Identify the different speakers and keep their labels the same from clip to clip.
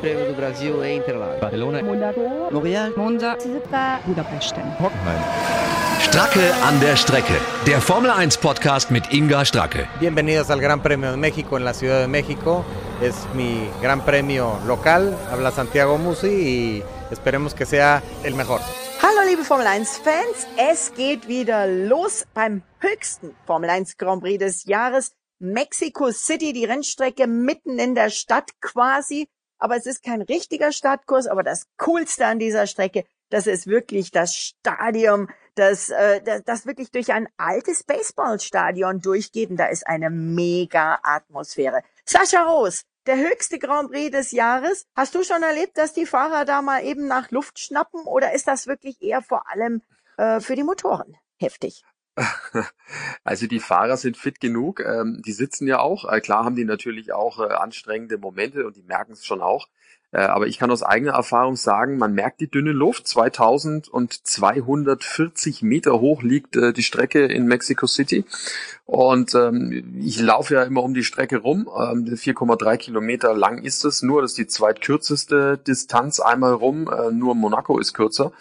Speaker 1: Prêmio do Brasil em Interlagos.
Speaker 2: Barcelona,
Speaker 3: L'Oréal,
Speaker 4: Monza, Budapest.
Speaker 2: Hockenheim.
Speaker 5: Stracke an der Strecke. Der Formel 1 Podcast mit Inga Stracke.
Speaker 6: Bienvenidos al Gran Premio de México en la Ciudad de México. Es mi gran premio local. Habla Santiago Musi y esperemos que sea el mejor.
Speaker 7: Hallo liebe Formel 1 Fans, es geht wieder los beim höchsten Formel 1 Grand Prix des Jahres. Mexico City, die Rennstrecke mitten in der Stadt quasi. Aber es ist kein richtiger Startkurs, aber das Coolste an dieser Strecke, das ist wirklich das Stadion, das, äh, das, das wirklich durch ein altes Baseballstadion durchgeht und da ist eine mega Atmosphäre. Sascha Roos, der höchste Grand Prix des Jahres. Hast du schon erlebt, dass die Fahrer da mal eben nach Luft schnappen oder ist das wirklich eher vor allem äh, für die Motoren heftig?
Speaker 8: Also die Fahrer sind fit genug, ähm, die sitzen ja auch. Äh, klar haben die natürlich auch äh, anstrengende Momente und die merken es schon auch. Äh, aber ich kann aus eigener Erfahrung sagen, man merkt die dünne Luft. 2240 Meter hoch liegt äh, die Strecke in Mexico City. Und ähm, ich laufe ja immer um die Strecke rum. Ähm, 4,3 Kilometer lang ist es. Nur, das ist die zweitkürzeste Distanz einmal rum. Äh, nur Monaco ist kürzer.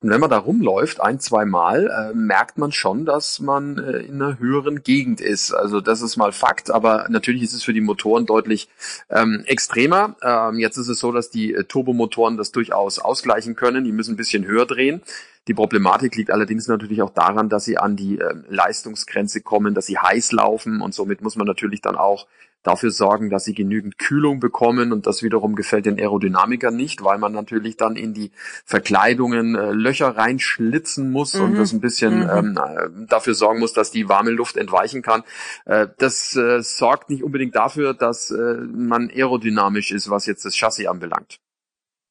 Speaker 8: Und wenn man da rumläuft, ein, zwei Mal, äh, merkt man schon, dass man äh, in einer höheren Gegend ist. Also das ist mal Fakt. Aber natürlich ist es für die Motoren deutlich ähm, extremer. Ähm, jetzt ist es so, dass die äh, Turbomotoren das durchaus ausgleichen können. Die müssen ein bisschen höher drehen. Die Problematik liegt allerdings natürlich auch daran, dass sie an die äh, Leistungsgrenze kommen, dass sie heiß laufen und somit muss man natürlich dann auch dafür sorgen, dass sie genügend Kühlung bekommen und das wiederum gefällt den Aerodynamikern nicht, weil man natürlich dann in die Verkleidungen äh, Löcher reinschlitzen muss mhm. und das ein bisschen mhm. ähm, äh, dafür sorgen muss, dass die warme Luft entweichen kann. Äh, das äh, sorgt nicht unbedingt dafür, dass äh, man aerodynamisch ist, was jetzt das Chassis anbelangt.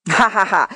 Speaker 7: Hahaha.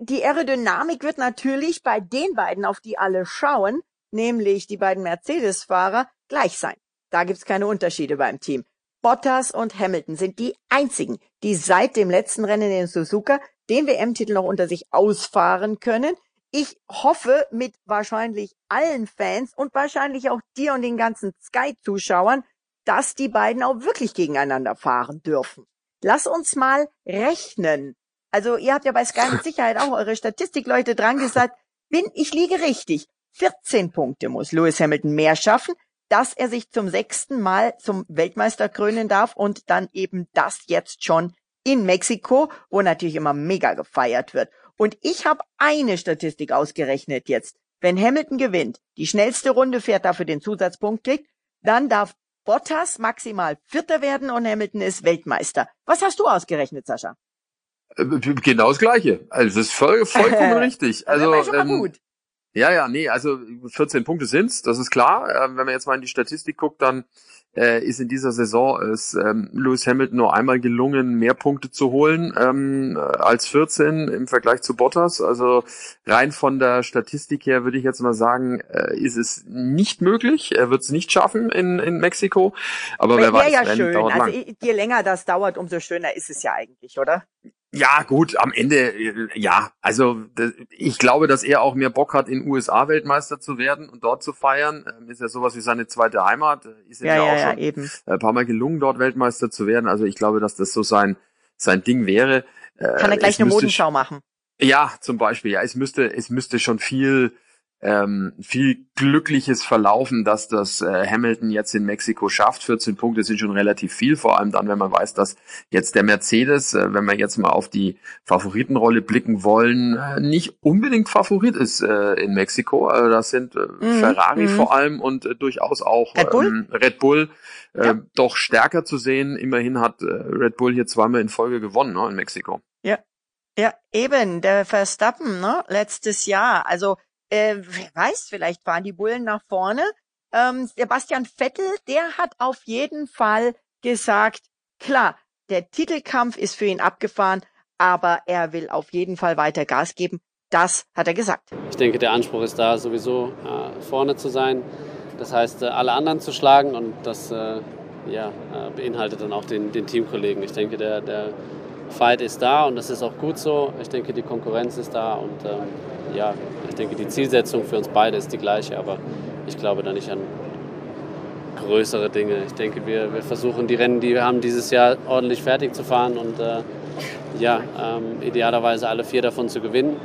Speaker 7: die Aerodynamik wird natürlich bei den beiden, auf die alle schauen, nämlich die beiden Mercedes-Fahrer, gleich sein. Da gibt's keine Unterschiede beim Team. Bottas und Hamilton sind die einzigen, die seit dem letzten Rennen in Suzuka den WM-Titel noch unter sich ausfahren können. Ich hoffe mit wahrscheinlich allen Fans und wahrscheinlich auch dir und den ganzen Sky-Zuschauern, dass die beiden auch wirklich gegeneinander fahren dürfen. Lass uns mal rechnen. Also ihr habt ja bei Sky mit Sicherheit auch eure Statistikleute dran gesagt, bin ich liege richtig. 14 Punkte muss Lewis Hamilton mehr schaffen, dass er sich zum sechsten Mal zum Weltmeister krönen darf und dann eben das jetzt schon in Mexiko, wo natürlich immer mega gefeiert wird. Und ich habe eine Statistik ausgerechnet jetzt. Wenn Hamilton gewinnt, die schnellste Runde fährt, dafür den Zusatzpunkt kriegt, dann darf Bottas maximal Vierter werden und Hamilton ist Weltmeister. Was hast du ausgerechnet, Sascha?
Speaker 8: Äh, genau das Gleiche. Also das ist voll, vollkommen richtig. Also ähm, gut. Ja, ja, nee, also 14 Punkte sind's, das ist klar. Ähm, wenn man jetzt mal in die Statistik guckt, dann äh, ist in dieser Saison es ähm, Lewis Hamilton nur einmal gelungen, mehr Punkte zu holen ähm, als 14 im Vergleich zu Bottas. Also rein von der Statistik her würde ich jetzt mal sagen, äh, ist es nicht möglich. Er wird es nicht schaffen in, in Mexiko. Aber wer weiß,
Speaker 7: ja schön. Also je länger das dauert, umso schöner ist es ja eigentlich, oder?
Speaker 8: Ja, gut, am Ende, äh, ja. Also ich glaube, dass er auch mehr Bock hat, in USA Weltmeister zu werden und dort zu feiern. Ähm, ist ja sowas wie seine zweite Heimat. Äh, ist ihm ja, ja, auch ja, schon eben. ein paar Mal gelungen, dort Weltmeister zu werden. Also ich glaube, dass das so sein, sein Ding wäre.
Speaker 7: Kann er gleich eine Modenschau machen?
Speaker 8: Ja, zum Beispiel. Ja, es müsste, es müsste schon viel ähm, viel glückliches Verlaufen, dass das äh, Hamilton jetzt in Mexiko schafft. 14 Punkte sind schon relativ viel, vor allem dann, wenn man weiß, dass jetzt der Mercedes, äh, wenn wir jetzt mal auf die Favoritenrolle blicken wollen, äh, nicht unbedingt Favorit ist äh, in Mexiko. Also das sind äh, mhm. Ferrari mhm. vor allem und äh, durchaus auch
Speaker 7: Red Bull, ähm,
Speaker 8: Red Bull ja. doch stärker zu sehen. Immerhin hat Red Bull hier zweimal in Folge gewonnen ne, in Mexiko.
Speaker 7: Ja, ja, eben, der Verstappen, ne, letztes Jahr. Also äh, wer weiß, vielleicht fahren die Bullen nach vorne. Ähm, Sebastian Vettel, der hat auf jeden Fall gesagt, klar, der Titelkampf ist für ihn abgefahren, aber er will auf jeden Fall weiter Gas geben. Das hat er gesagt.
Speaker 9: Ich denke, der Anspruch ist da, sowieso äh, vorne zu sein. Das heißt, äh, alle anderen zu schlagen und das äh, ja, äh, beinhaltet dann auch den, den Teamkollegen. Ich denke, der, der Fight ist da und das ist auch gut so. Ich denke, die Konkurrenz ist da und ähm, ja, ich denke, die Zielsetzung für uns beide ist die gleiche, aber ich glaube da nicht an größere Dinge. Ich denke, wir, wir versuchen die Rennen, die wir haben, dieses Jahr ordentlich fertig zu fahren und äh, ja, ähm, idealerweise alle vier davon zu gewinnen,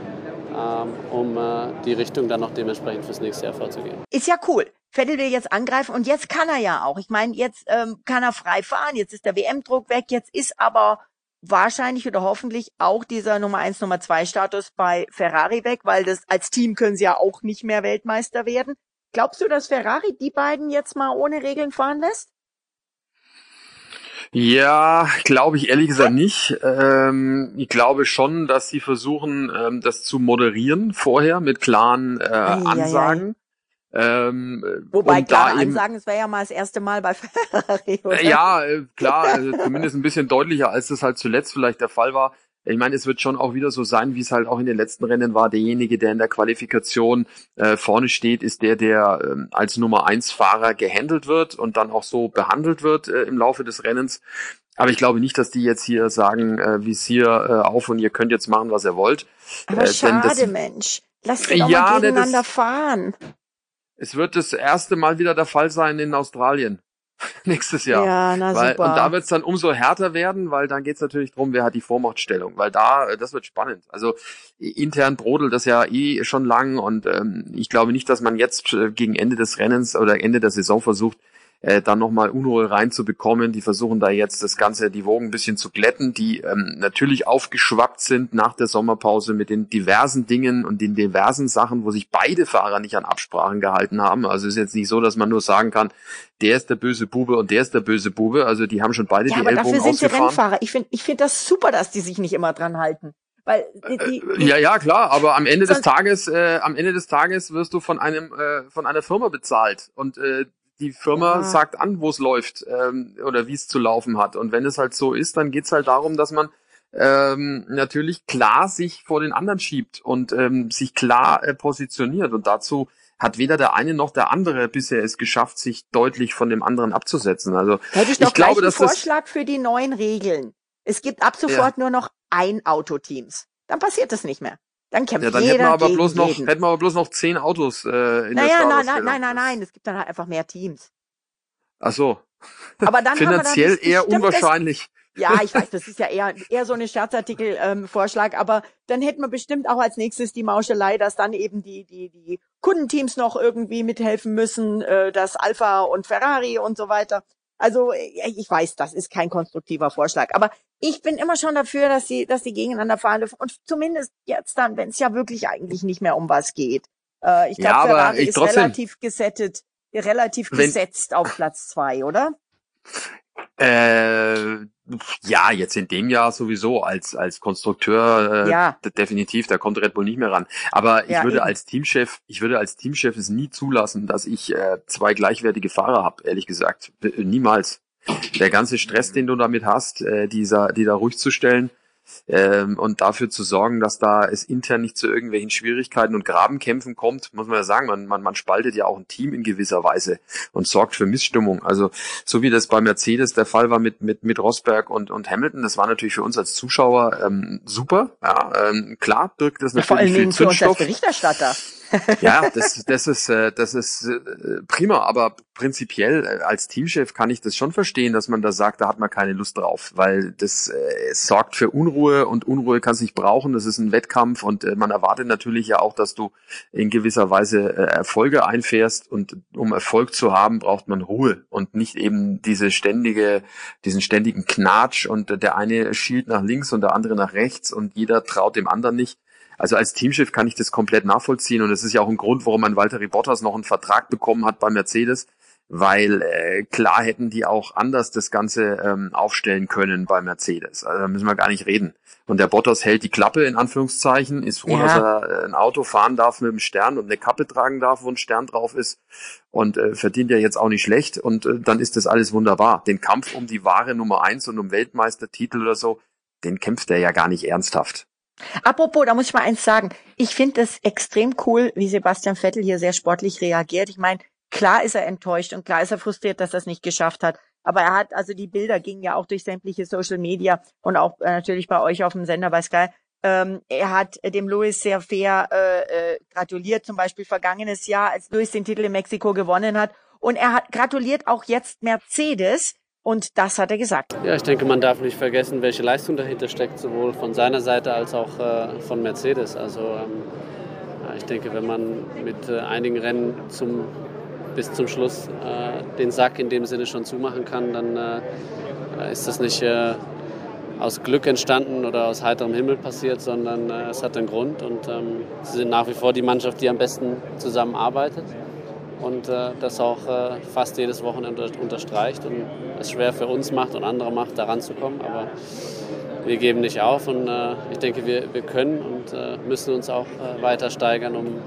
Speaker 9: ähm, um äh, die Richtung dann noch dementsprechend fürs nächste Jahr vorzugehen.
Speaker 7: Ist ja cool. Vettel will jetzt angreifen und jetzt kann er ja auch. Ich meine, jetzt ähm, kann er frei fahren, jetzt ist der WM-Druck weg, jetzt ist aber wahrscheinlich oder hoffentlich auch dieser Nummer eins, Nummer zwei Status bei Ferrari weg, weil das als Team können sie ja auch nicht mehr Weltmeister werden. Glaubst du, dass Ferrari die beiden jetzt mal ohne Regeln fahren lässt?
Speaker 8: Ja, glaube ich ehrlich gesagt nicht. Ähm, ich glaube schon, dass sie versuchen, ähm, das zu moderieren vorher mit klaren äh, Ansagen.
Speaker 7: Ähm, Wobei klar Ansagen, es wäre ja mal das erste Mal bei Ferrari. Oder?
Speaker 8: Ja, äh, klar, also zumindest ein bisschen deutlicher, als das halt zuletzt vielleicht der Fall war. Ich meine, es wird schon auch wieder so sein, wie es halt auch in den letzten Rennen war. Derjenige, der in der Qualifikation äh, vorne steht, ist der, der äh, als Nummer eins Fahrer gehandelt wird und dann auch so behandelt wird äh, im Laufe des Rennens. Aber ich glaube nicht, dass die jetzt hier sagen, äh, wie es hier äh, auf und ihr könnt jetzt machen, was ihr wollt.
Speaker 7: Aber äh, schade, das, Mensch. Lass sie doch ja, mal gegeneinander das, fahren.
Speaker 8: Es wird das erste Mal wieder der Fall sein in Australien. nächstes Jahr.
Speaker 7: Ja, na weil, super.
Speaker 8: Und da wird es dann umso härter werden, weil dann geht es natürlich drum, wer hat die Vormachtstellung. Weil da, äh, das wird spannend. Also intern brodelt das ja eh schon lang und ähm, ich glaube nicht, dass man jetzt äh, gegen Ende des Rennens oder Ende der Saison versucht, äh, dann nochmal Unruhe reinzubekommen. Die versuchen da jetzt das Ganze, die Wogen ein bisschen zu glätten, die ähm, natürlich aufgeschwappt sind nach der Sommerpause mit den diversen Dingen und den diversen Sachen, wo sich beide Fahrer nicht an Absprachen gehalten haben. Also ist jetzt nicht so, dass man nur sagen kann, der ist der böse Bube und der ist der böse Bube. Also die haben schon beide
Speaker 7: ja,
Speaker 8: die
Speaker 7: aber
Speaker 8: Ellbogen
Speaker 7: dafür sind
Speaker 8: die
Speaker 7: Rennfahrer. Ich finde ich finde das super, dass die sich nicht immer dran halten. Weil die, die,
Speaker 8: die, ja, ja, klar, aber am Ende des Tages, äh, am Ende des Tages wirst du von einem äh, von einer Firma bezahlt und äh, die Firma ja. sagt an, wo es läuft ähm, oder wie es zu laufen hat. Und wenn es halt so ist, dann geht's halt darum, dass man ähm, natürlich klar sich vor den anderen schiebt und ähm, sich klar äh, positioniert. Und dazu hat weder der eine noch der andere bisher es geschafft, sich deutlich von dem anderen abzusetzen. Also
Speaker 7: hätte ich doch ich glaube, einen Vorschlag für die neuen Regeln. Es gibt ab sofort ja. nur noch ein Autoteams. Dann passiert das nicht mehr. Dann kämpft ja, dann jeder hätten wir aber
Speaker 8: bloß noch,
Speaker 7: jeden.
Speaker 8: hätten wir aber bloß noch zehn Autos äh, in
Speaker 7: naja,
Speaker 8: der
Speaker 7: nein, nein, nein, nein, nein, es gibt dann halt einfach mehr Teams.
Speaker 8: Ach so.
Speaker 7: Aber dann
Speaker 8: finanziell dann eher unwahrscheinlich.
Speaker 7: ja, ich weiß, das ist ja eher eher so eine Scherzartikel-Vorschlag, ähm, aber dann hätten wir bestimmt auch als nächstes die Mauschelei, dass dann eben die die die Kundenteams noch irgendwie mithelfen müssen, äh, das Alpha und Ferrari und so weiter. Also ich weiß, das ist kein konstruktiver Vorschlag, aber ich bin immer schon dafür, dass sie, dass sie gegeneinander fahren dürfen und zumindest jetzt dann, wenn es ja wirklich eigentlich nicht mehr um was geht. Äh, ich glaube, ja, Ferrari ist trotzdem, relativ gesettet, relativ gesetzt auf Platz zwei, oder?
Speaker 8: Äh, ja, jetzt in dem Jahr sowieso als als Konstrukteur äh, ja. definitiv, da kommt Red Bull nicht mehr ran. Aber ich ja, würde eben. als Teamchef, ich würde als Teamchef es nie zulassen, dass ich äh, zwei gleichwertige Fahrer habe, ehrlich gesagt, niemals. Der ganze Stress, den du damit hast, äh, dieser, die da ruhig zu stellen, ähm, und dafür zu sorgen, dass da es intern nicht zu irgendwelchen Schwierigkeiten und Grabenkämpfen kommt, muss man ja sagen, man, man, man spaltet ja auch ein Team in gewisser Weise und sorgt für Missstimmung. Also so wie das bei Mercedes der Fall war mit, mit, mit Rosberg und, und Hamilton, das war natürlich für uns als Zuschauer ähm, super. Ja, ähm, klar birgt das natürlich ja, vor allen Dingen
Speaker 7: viel Zündstoff. Für uns als Berichterstatter.
Speaker 8: Ja, das, das ist, äh, das ist äh, prima, aber prinzipiell äh, als Teamchef kann ich das schon verstehen, dass man da sagt, da hat man keine Lust drauf, weil das äh, sorgt für Unruhe und Unruhe kann sich brauchen. Das ist ein Wettkampf und äh, man erwartet natürlich ja auch, dass du in gewisser Weise äh, Erfolge einfährst und um Erfolg zu haben, braucht man Ruhe und nicht eben diese ständige, diesen ständigen Knatsch und äh, der eine schielt nach links und der andere nach rechts und jeder traut dem anderen nicht. Also als Teamchef kann ich das komplett nachvollziehen und es ist ja auch ein Grund, warum man Walter Bottas noch einen Vertrag bekommen hat bei Mercedes, weil äh, klar hätten die auch anders das Ganze ähm, aufstellen können bei Mercedes. Also da müssen wir gar nicht reden. Und der Bottas hält die Klappe in Anführungszeichen, ist froh, ja. dass er äh, ein Auto fahren darf mit einem Stern und eine Kappe tragen darf, wo ein Stern drauf ist und äh, verdient ja jetzt auch nicht schlecht und äh, dann ist das alles wunderbar. Den Kampf um die wahre Nummer eins und um Weltmeistertitel oder so, den kämpft er ja gar nicht ernsthaft.
Speaker 7: Apropos, da muss ich mal eins sagen. Ich finde es extrem cool, wie Sebastian Vettel hier sehr sportlich reagiert. Ich meine, klar ist er enttäuscht und klar ist er frustriert, dass er es nicht geschafft hat. Aber er hat, also die Bilder gingen ja auch durch sämtliche Social Media und auch äh, natürlich bei euch auf dem Sender bei Sky. Ähm, er hat dem Louis sehr fair äh, äh, gratuliert, zum Beispiel vergangenes Jahr, als Louis den Titel in Mexiko gewonnen hat. Und er hat gratuliert auch jetzt Mercedes, Und das hat er gesagt.
Speaker 9: Ja, ich denke, man darf nicht vergessen, welche Leistung dahinter steckt, sowohl von seiner Seite als auch äh, von Mercedes. Also ähm, ich denke, wenn man mit äh, einigen Rennen zum, bis zum Schluss äh, den Sack in dem Sinne schon zumachen kann, dann äh, ist das nicht äh, aus Glück entstanden oder aus heiterem Himmel passiert, sondern äh, es hat einen Grund und ähm, sie sind nach wie vor die Mannschaft, die am besten zusammenarbeitet und äh, das auch äh, fast jedes Wochenende unterstreicht und es schwer für uns macht und andere macht, da ranzukommen. Aber wir geben nicht auf und äh, ich denke, wir, wir können und äh, müssen uns auch äh, weiter steigern, um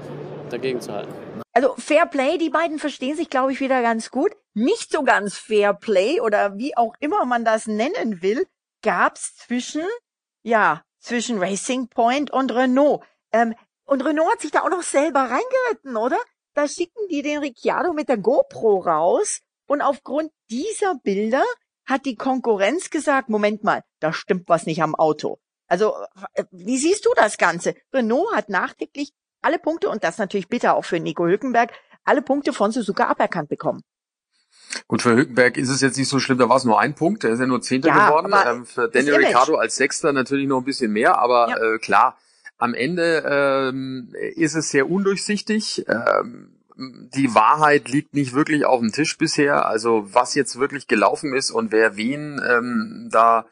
Speaker 9: dagegen zu halten.
Speaker 7: Also Fair Play, die beiden verstehen sich, glaube ich, wieder ganz gut. Nicht so ganz Fair Play oder wie auch immer man das nennen will, gab's zwischen, ja, zwischen Racing Point und Renault. Ähm, und Renault hat sich da auch noch selber reingeritten, oder? Da schicken die den Ricciardo mit der GoPro raus und aufgrund dieser Bilder hat die Konkurrenz gesagt, Moment mal, da stimmt was nicht am Auto. Also, äh, wie siehst du das Ganze? Renault hat nachträglich alle Punkte, und das natürlich bitter auch für Nico Hülkenberg, alle Punkte von Suzuka aberkannt bekommen.
Speaker 8: Gut, für Hülkenberg ist es jetzt nicht so schlimm, da war es nur ein Punkt, er ist ja nur Zehnter ja, geworden. Ähm, für Daniel Ricciardo als Sechster natürlich noch ein bisschen mehr, aber ja. äh, klar, am Ende ähm, ist es sehr undurchsichtig. Ähm, die Wahrheit liegt nicht wirklich auf dem Tisch bisher. Also was jetzt wirklich gelaufen ist und wer wen ähm, da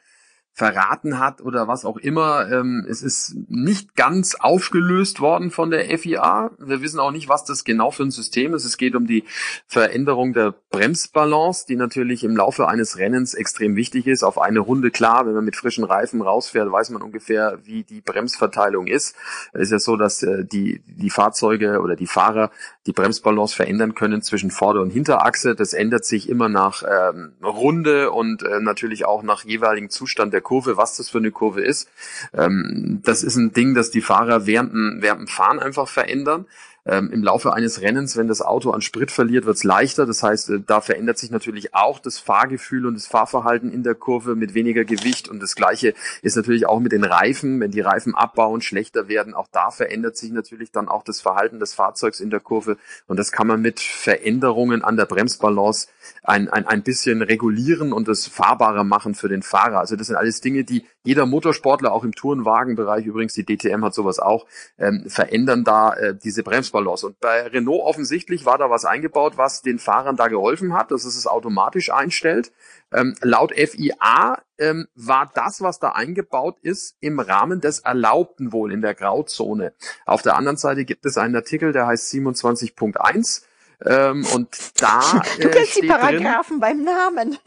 Speaker 8: verraten hat oder was auch immer. Ähm, es ist nicht ganz aufgelöst worden von der FIA. Wir wissen auch nicht, was das genau für ein System ist. Es geht um die Veränderung der Bremsbalance, die natürlich im Laufe eines Rennens extrem wichtig ist. Auf eine Runde klar, wenn man mit frischen Reifen rausfährt, weiß man ungefähr, wie die Bremsverteilung ist. Es ist ja so, dass äh, die, die Fahrzeuge oder die Fahrer die Bremsbalance verändern können zwischen Vorder- und Hinterachse. Das ändert sich immer nach ähm, Runde und äh, natürlich auch nach jeweiligen Zustand der Kurve, was das für eine Kurve ist. Ähm, das ist ein Ding, das die Fahrer während, während dem Fahren einfach verändern. Ähm, Im Laufe eines Rennens, wenn das Auto an Sprit verliert, wird es leichter. Das heißt, äh, da verändert sich natürlich auch das Fahrgefühl und das Fahrverhalten in der Kurve mit weniger Gewicht. Und das Gleiche ist natürlich auch mit den Reifen. Wenn die Reifen abbauen, schlechter werden, auch da verändert sich natürlich dann auch das Verhalten des Fahrzeugs in der Kurve. Und das kann man mit Veränderungen an der Bremsbalance ein, ein, ein bisschen regulieren und das fahrbarer machen für den Fahrer. Also das sind alles Dinge, die jeder Motorsportler, auch im Tourenwagenbereich übrigens, die DTM hat sowas auch, ähm, verändern da äh, diese Bremsbalance. Und bei Renault offensichtlich war da was eingebaut, was den Fahrern da geholfen hat, dass es es automatisch einstellt. Ähm, laut FIA ähm, war das, was da eingebaut ist, im Rahmen des Erlaubten wohl in der Grauzone. Auf der anderen Seite gibt es einen Artikel, der heißt 27.1 ähm, und da.
Speaker 7: Äh, du kennst die Paragraphen drin, beim Namen.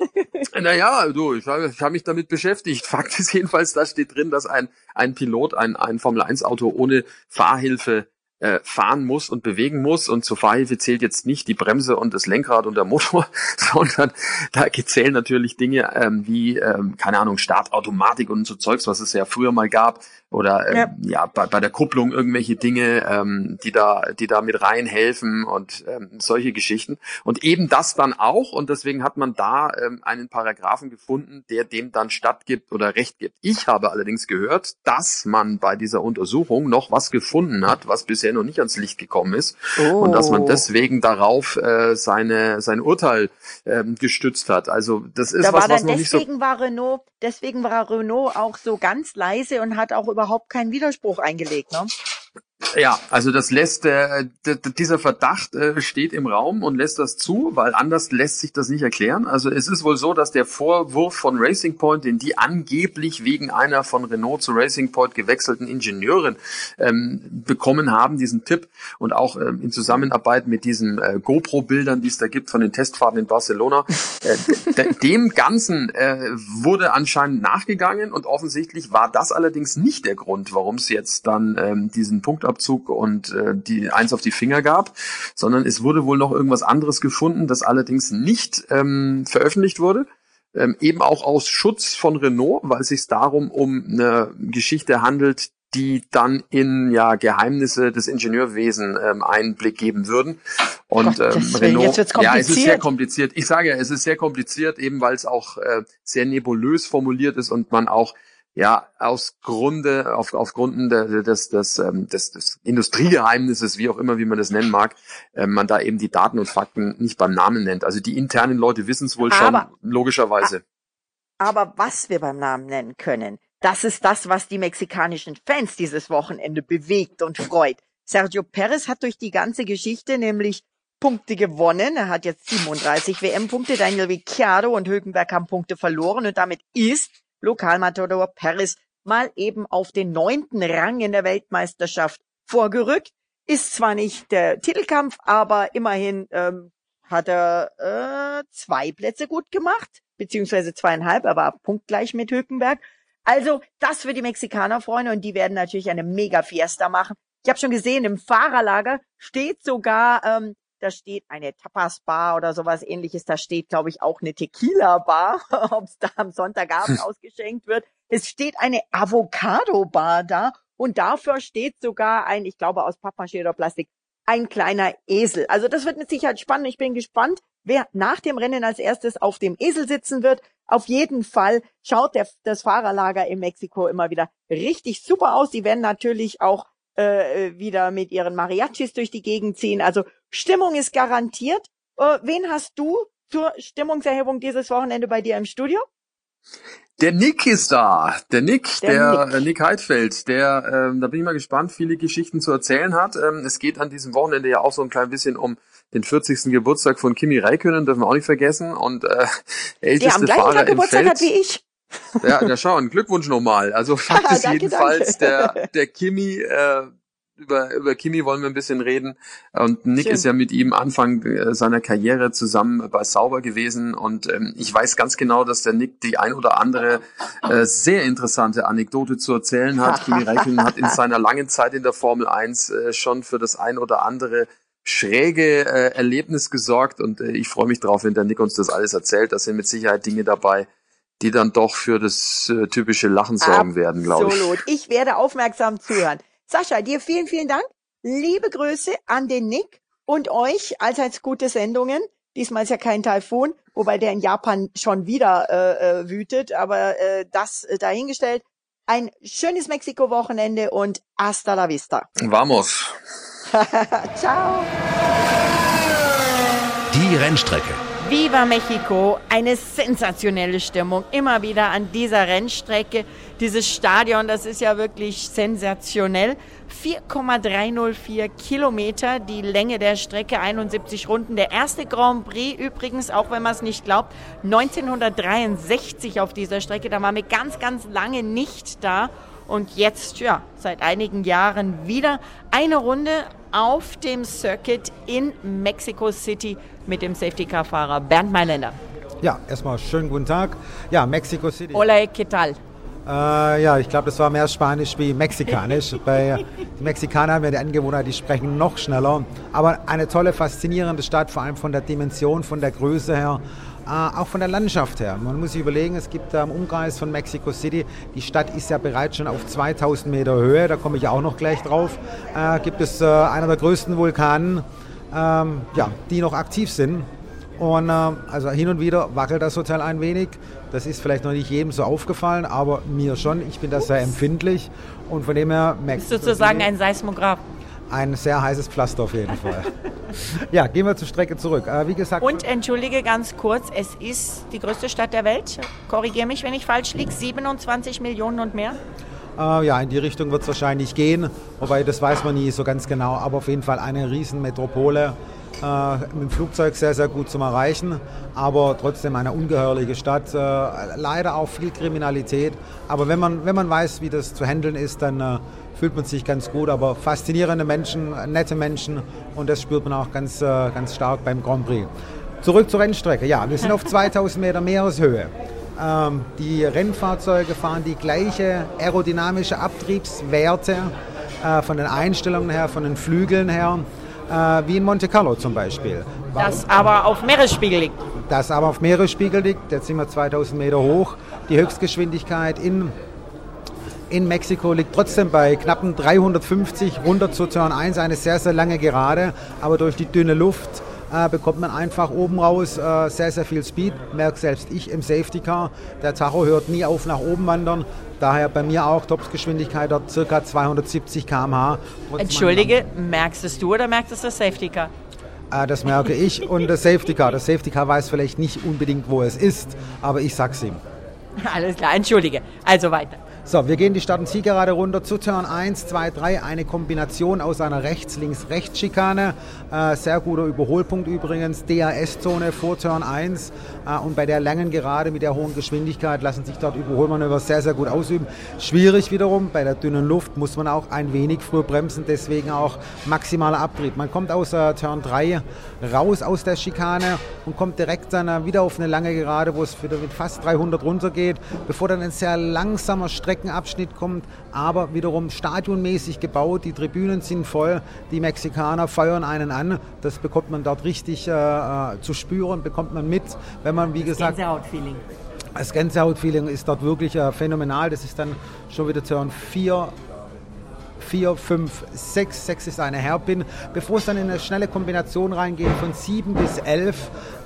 Speaker 8: naja, du, ich habe hab mich damit beschäftigt. Fakt ist jedenfalls, da steht drin, dass ein, ein Pilot ein, ein Formel-1-Auto ohne Fahrhilfe äh, fahren muss und bewegen muss. Und zur Fahrhilfe zählt jetzt nicht die Bremse und das Lenkrad und der Motor, sondern da zählen natürlich Dinge ähm, wie, ähm, keine Ahnung, Startautomatik und so Zeugs, was es ja früher mal gab. Oder ähm, ja, ja bei, bei der Kupplung irgendwelche Dinge, ähm, die da, die da mit reinhelfen und ähm, solche Geschichten. Und eben das dann auch, und deswegen hat man da ähm, einen Paragraphen gefunden, der dem dann stattgibt oder Recht gibt. Ich habe allerdings gehört, dass man bei dieser Untersuchung noch was gefunden hat, was bisher noch nicht ans Licht gekommen ist oh. und dass man oh. deswegen darauf äh, seine sein Urteil ähm, gestützt hat. Also das ist
Speaker 7: da
Speaker 8: was,
Speaker 7: was
Speaker 8: noch nicht
Speaker 7: so. Deswegen war Renault, deswegen war Renault auch so ganz leise und hat auch überhaupt keinen Widerspruch eingelegt, ne?
Speaker 8: Ja, also das lässt äh, dieser Verdacht äh, steht im Raum und lässt das zu, weil anders lässt sich das nicht erklären. Also es ist wohl so, dass der Vorwurf von Racing Point, den die angeblich wegen einer von Renault zu Racing Point gewechselten Ingenieurin ähm, bekommen haben, diesen Tipp und auch ähm, in Zusammenarbeit mit diesen äh, GoPro-Bildern, die es da gibt von den Testfahrten in Barcelona, äh, dem Ganzen äh, wurde anscheinend nachgegangen und offensichtlich war das allerdings nicht der Grund, warum es jetzt dann ähm, diesen Punktabzug und äh, die eins auf die Finger gab, sondern es wurde wohl noch irgendwas anderes gefunden, das allerdings nicht ähm, veröffentlicht wurde. Ähm, eben auch aus Schutz von Renault, weil es sich darum um eine Geschichte handelt, die dann in ja Geheimnisse des Ingenieurwesen ähm, Einblick geben würden. Und Gott, ähm, Renault, ja, es ist sehr kompliziert. Ich sage ja, es ist sehr kompliziert, eben weil es auch äh, sehr nebulös formuliert ist und man auch ja, aus Grunde, auf, aufgrund des, des, ähm, des, des Industriegeheimnisses, wie auch immer, wie man das nennen mag, äh, man da eben die Daten und Fakten nicht beim Namen nennt. Also die internen Leute wissen es wohl
Speaker 7: Aber-
Speaker 8: schon, logischerweise.
Speaker 7: Aber was wir beim Namen nennen können, das ist das, was die mexikanischen Fans dieses Wochenende bewegt und freut. Sergio Perez hat durch die ganze Geschichte nämlich Punkte gewonnen. Er hat jetzt 37 WM-Punkte. Daniel Ricciardo und Hülkenberg haben Punkte verloren und damit ist Lokalmatador Perez mal eben auf den neunten Rang in der Weltmeisterschaft vorgerückt. Ist zwar nicht der Titelkampf, aber immerhin ähm, hat er äh, zwei Plätze gut gemacht, beziehungsweise zweieinhalb, er war punktgleich mit Hülkenberg. Also das für die Mexikaner, Freunde, und die werden natürlich eine mega Fiesta machen. Ich habe schon gesehen, im Fahrerlager steht sogar, ähm, da steht eine Tapas-Bar oder sowas ähnliches, da steht, glaube ich, auch eine Tequila-Bar, ob es da am Sonntagabend ausgeschenkt wird. Es steht eine Avocado-Bar da und dafür steht sogar ein, ich glaube aus Pappmaché oder Plastik, ein kleiner Esel. Also das wird mit Sicherheit spannend. Ich bin gespannt, wer nach dem Rennen als erstes auf dem Esel sitzen wird. Auf jeden Fall schaut der, das Fahrerlager in Mexiko immer wieder richtig super aus. Die werden natürlich auch äh, wieder mit ihren Mariachis durch die Gegend ziehen. Also Stimmung ist garantiert. Äh, wen hast du zur Stimmungserhebung dieses Wochenende bei dir im Studio?
Speaker 8: Der Nick ist da. Der Nick,
Speaker 7: Der
Speaker 8: der,
Speaker 7: Nick.
Speaker 8: äh, Nick Heidfeld, der, ähm, da bin ich mal gespannt, viele Geschichten zu erzählen hat. Ähm, es geht an diesem Wochenende ja auch so ein klein bisschen um den 40. Geburtstag von Kimi Räikkönen, dürfen wir auch nicht vergessen. Und äh, der
Speaker 7: Der
Speaker 8: älteste
Speaker 7: am
Speaker 8: Fahrer im
Speaker 7: Geburtstag
Speaker 8: Feld.
Speaker 7: hat wie ich.
Speaker 8: Ja, na schauen, Glückwunsch nochmal. Also Fakt ist
Speaker 7: Danke,
Speaker 8: jedenfalls,
Speaker 7: danke.
Speaker 8: der, der Kimi, äh, über, über Kimi wollen wir ein bisschen reden. Und Nick
Speaker 7: Schön.
Speaker 8: ist ja mit ihm Anfang äh, seiner Karriere zusammen bei Sauber gewesen. Und ähm, ich weiß ganz genau, dass der Nick die ein oder andere äh, sehr interessante Anekdote zu erzählen hat. Kimi Räikkönen hat in seiner langen Zeit in der Formel 1 äh, schon für das ein oder andere schräge äh, Erlebnis gesorgt. Und äh, ich freue mich drauf, wenn der Nick uns das alles erzählt. Da sind mit Sicherheit Dinge dabei, die dann doch für das typische Lachen sorgen werden, glaube ich.
Speaker 7: Absolut. Ich werde aufmerksam zuhören. Sascha, dir vielen, vielen Dank. Liebe Grüße an den Nick und euch allseits gute Sendungen. Diesmal ist ja kein Taifun, wobei der in Japan schon wieder äh, äh, wütet, aber äh, das äh, dahingestellt. Ein schönes Mexiko-Wochenende und hasta la vista.
Speaker 8: Vamos.
Speaker 7: Ciao.
Speaker 5: Die Rennstrecke.
Speaker 7: Viva Mexico, eine sensationelle Stimmung immer wieder an dieser Rennstrecke. Dieses Stadion, das ist ja wirklich sensationell. 4,304 Kilometer, die Länge der Strecke, 71 Runden. Der erste Grand Prix übrigens, auch wenn man es nicht glaubt, 1963 auf dieser Strecke. Da waren wir ganz, ganz lange nicht da. Und jetzt, ja, seit einigen Jahren wieder eine Runde auf dem Circuit in Mexico City mit dem Safety-Car-Fahrer Bernd Mailänder.
Speaker 2: Ja, erstmal schönen guten Tag. Ja, Mexico City.
Speaker 7: Hola, ¿qué tal?
Speaker 2: Äh, ja, ich glaube, das war mehr Spanisch wie Mexikanisch. Bei die Mexikaner haben ja die Angewohnheit, die sprechen noch schneller. Aber eine tolle, faszinierende Stadt, vor allem von der Dimension, von der Größe her. Äh, auch von der Landschaft her. Man muss sich überlegen, es gibt am Umkreis von Mexico City, die Stadt ist ja bereits schon auf 2000 Meter Höhe, da komme ich auch noch gleich drauf, äh, gibt es äh, einer der größten Vulkanen, ähm, ja, die noch aktiv sind. Und äh, also hin und wieder wackelt das Hotel ein wenig. Das ist vielleicht noch nicht jedem so aufgefallen, aber mir schon. Ich bin da sehr empfindlich. Und von dem her
Speaker 7: Ist
Speaker 2: Mexico
Speaker 7: sozusagen
Speaker 2: City
Speaker 7: ein Seismograph.
Speaker 2: Ein sehr heißes Pflaster auf jeden Fall. ja, gehen wir zur Strecke zurück. Äh, wie gesagt,
Speaker 7: Und entschuldige ganz kurz, es ist die größte Stadt der Welt. Korrigiere mich, wenn ich falsch liege. 27 Millionen und mehr.
Speaker 2: Äh, ja, in die Richtung wird es wahrscheinlich gehen, wobei das weiß man nie so ganz genau, aber auf jeden Fall eine Riesenmetropole, äh, mit dem Flugzeug sehr, sehr gut zum Erreichen, aber trotzdem eine ungeheuerliche Stadt, äh, leider auch viel Kriminalität, aber wenn man, wenn man weiß, wie das zu handeln ist, dann äh, fühlt man sich ganz gut, aber faszinierende Menschen, nette Menschen und das spürt man auch ganz, äh, ganz stark beim Grand Prix. Zurück zur Rennstrecke. Ja, wir sind auf 2000 Meter Meereshöhe. Ähm, die Rennfahrzeuge fahren die gleiche aerodynamische Abtriebswerte äh, von den Einstellungen her, von den Flügeln her, äh, wie in Monte Carlo zum Beispiel.
Speaker 7: Das aber auf Meeresspiegel liegt.
Speaker 2: Das aber auf Meeresspiegel liegt, jetzt sind wir 2000 Meter hoch. Die Höchstgeschwindigkeit in, in Mexiko liegt trotzdem bei knappen 350 runter zu Turn 1, eine sehr, sehr lange Gerade, aber durch die dünne Luft äh, bekommt man einfach oben raus äh, sehr, sehr viel Speed. Merkt selbst ich im Safety Car. Der Tacho hört nie auf nach oben wandern. Daher bei mir auch Topsgeschwindigkeit dort ca. 270 km/h.
Speaker 7: Entschuldige, merkst es du oder merkst es das Safety Car?
Speaker 2: Äh, das merke ich und das Safety Car. Das Safety Car weiß vielleicht nicht unbedingt, wo es ist, aber ich sag's ihm.
Speaker 7: Alles klar, entschuldige. Also weiter.
Speaker 2: So, wir gehen die Start- und Zielgerade runter zu Turn 1, 2, 3. Eine Kombination aus einer Rechts-Links-Rechts-Schikane. Äh, sehr guter Überholpunkt übrigens. DAS-Zone vor Turn 1. Äh, und bei der langen Gerade mit der hohen Geschwindigkeit lassen sich dort Überholmanöver sehr, sehr gut ausüben. Schwierig wiederum, bei der dünnen Luft muss man auch ein wenig früh bremsen. Deswegen auch maximaler Abtrieb. Man kommt aus äh, Turn 3 raus aus der Schikane und kommt direkt dann wieder auf eine lange Gerade, wo es wieder mit fast 300 runtergeht, bevor dann ein sehr langsamer Streck Streckenabschnitt kommt, aber wiederum stadionmäßig gebaut. Die Tribünen sind voll, die Mexikaner feuern einen an. Das bekommt man dort richtig äh, äh zu spüren, bekommt man mit, wenn man, wie
Speaker 7: das
Speaker 2: gesagt.
Speaker 7: Gänsehaut-Feeling.
Speaker 2: Das Gänsehaut-Feeling ist dort wirklich äh, phänomenal. Das ist dann schon wieder Turn 4, 4, 5, 6. 6 ist eine Hairpin. Bevor es dann in eine schnelle Kombination reingeht von 7 bis 11,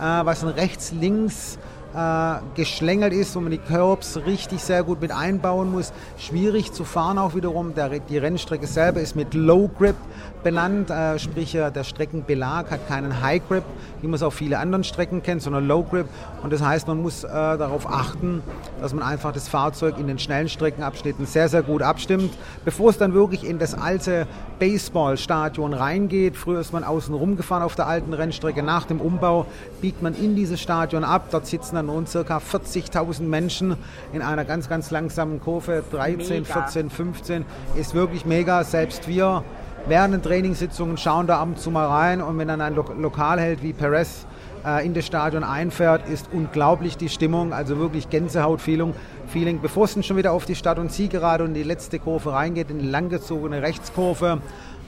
Speaker 2: äh, was ein rechts-links äh, geschlängelt ist, wo man die Curbs richtig sehr gut mit einbauen muss. Schwierig zu fahren auch wiederum. Der, die Rennstrecke selber ist mit Low Grip benannt, äh, sprich äh, der Streckenbelag hat keinen High Grip, wie man es auf viele anderen Strecken kennt, sondern Low Grip. Und das heißt, man muss äh, darauf achten, dass man einfach das Fahrzeug in den schnellen Streckenabschnitten sehr, sehr gut abstimmt, bevor es dann wirklich in das alte Baseballstadion reingeht. Früher ist man außen rumgefahren auf der alten Rennstrecke. Nach dem Umbau biegt man in dieses Stadion ab. Dort sitzen dann rund ca. 40.000 Menschen in einer ganz, ganz langsamen Kurve. 13, mega. 14, 15 ist wirklich mega. Selbst wir während den Trainingssitzungen schauen da ab und zu mal rein und wenn dann ein Lo Lokalheld wie Perez äh, in das Stadion einfährt, ist unglaublich die Stimmung, also wirklich Gänsehautfeeling. Feeling, bevor es schon wieder auf die Stadt- und Zielgerade und die letzte Kurve reingeht, in die langgezogene Rechtskurve,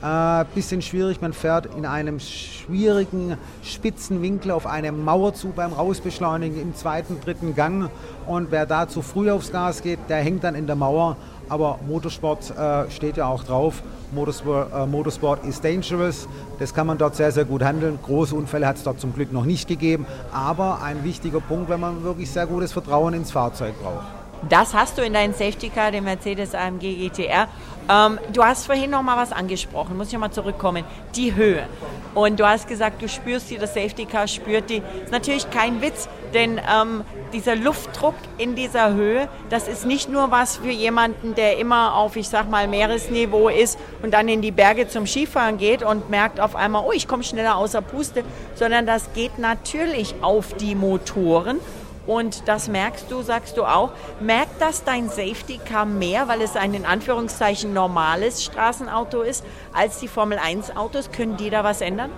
Speaker 2: äh, bisschen schwierig, man fährt in einem schwierigen spitzen Winkel auf eine Mauer zu beim Rausbeschleunigen im zweiten, dritten Gang. Und wer da zu früh aufs Gas geht, der hängt dann in der Mauer. Aber Motorsport äh, steht ja auch drauf. Motorsport, äh, Motorsport is dangerous. Das kann man dort sehr, sehr gut handeln. Große Unfälle hat es dort zum Glück noch nicht gegeben. Aber ein wichtiger Punkt, wenn man wirklich sehr gutes Vertrauen ins Fahrzeug braucht.
Speaker 7: Das hast du in deinem Safety Car, dem Mercedes AMG GTR. Ähm, du hast vorhin noch mal was angesprochen, muss ich noch mal zurückkommen. Die Höhe. Und du hast gesagt, du spürst die, das Safety Car spürt die. Ist natürlich kein Witz, denn ähm, dieser Luftdruck in dieser Höhe, das ist nicht nur was für jemanden, der immer auf, ich sag mal, Meeresniveau ist und dann in die Berge zum Skifahren geht und merkt auf einmal, oh, ich komme schneller außer Puste, sondern das geht natürlich auf die Motoren und das merkst du, sagst du auch. Merkt das dein Safety Car mehr, weil es ein in Anführungszeichen normales Straßenauto ist, als die Formel 1 Autos? Können die da was ändern?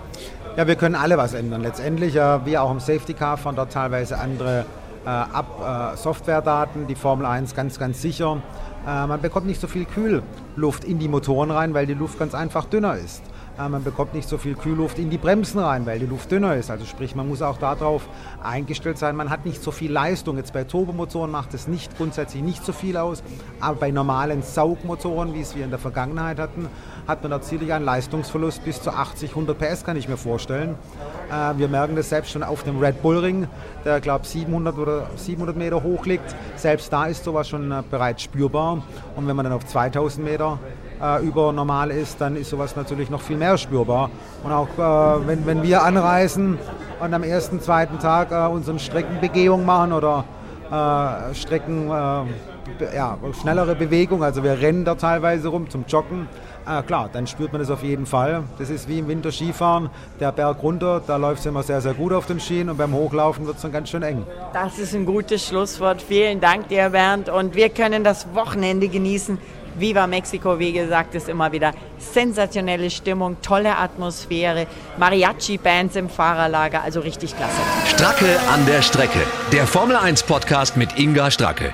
Speaker 2: Ja, wir können alle was ändern. Letztendlich, äh, wir auch im Safety Car fahren dort teilweise andere äh, ab, äh, Softwaredaten, die Formel 1 ganz, ganz sicher. Äh, man bekommt nicht so viel Kühlluft in die Motoren rein, weil die Luft ganz einfach dünner ist. Äh, man bekommt nicht so viel Kühlluft in die Bremsen rein, weil die Luft dünner ist. Also sprich, man muss auch darauf eingestellt sein, man hat nicht so viel Leistung. Jetzt bei Turbomotoren macht es nicht grundsätzlich nicht so viel aus, aber bei normalen Saugmotoren, wie es wir in der Vergangenheit hatten, hat man natürlich einen Leistungsverlust bis zu 80, 100 PS, kann ich mir vorstellen. Äh, wir merken das selbst schon auf dem Red Bull Ring, der glaube 700 oder 700 Meter hoch liegt. Selbst da ist sowas schon äh, bereits spürbar. Und wenn man dann auf 2000 Meter äh, über normal ist, dann ist sowas natürlich noch viel mehr spürbar. Und auch äh, wenn, wenn wir anreisen und am ersten, zweiten Tag äh, unsere Streckenbegehung machen oder äh, Strecken, äh, ja, schnellere Bewegung, also wir rennen da teilweise rum zum Joggen. Äh, klar, dann spürt man das auf jeden Fall. Das ist wie im Winter Skifahren. Der Berg runter, da läuft es immer sehr, sehr gut auf den Schienen und beim Hochlaufen wird es dann ganz schön eng.
Speaker 7: Das ist ein gutes Schlusswort. Vielen Dank dir, Bernd. Und wir können das Wochenende genießen. Viva Mexico, wie gesagt, ist immer wieder sensationelle Stimmung, tolle Atmosphäre, Mariachi-Bands im Fahrerlager, also richtig klasse.
Speaker 5: Stracke an der Strecke, der Formel 1 Podcast mit Inga Stracke.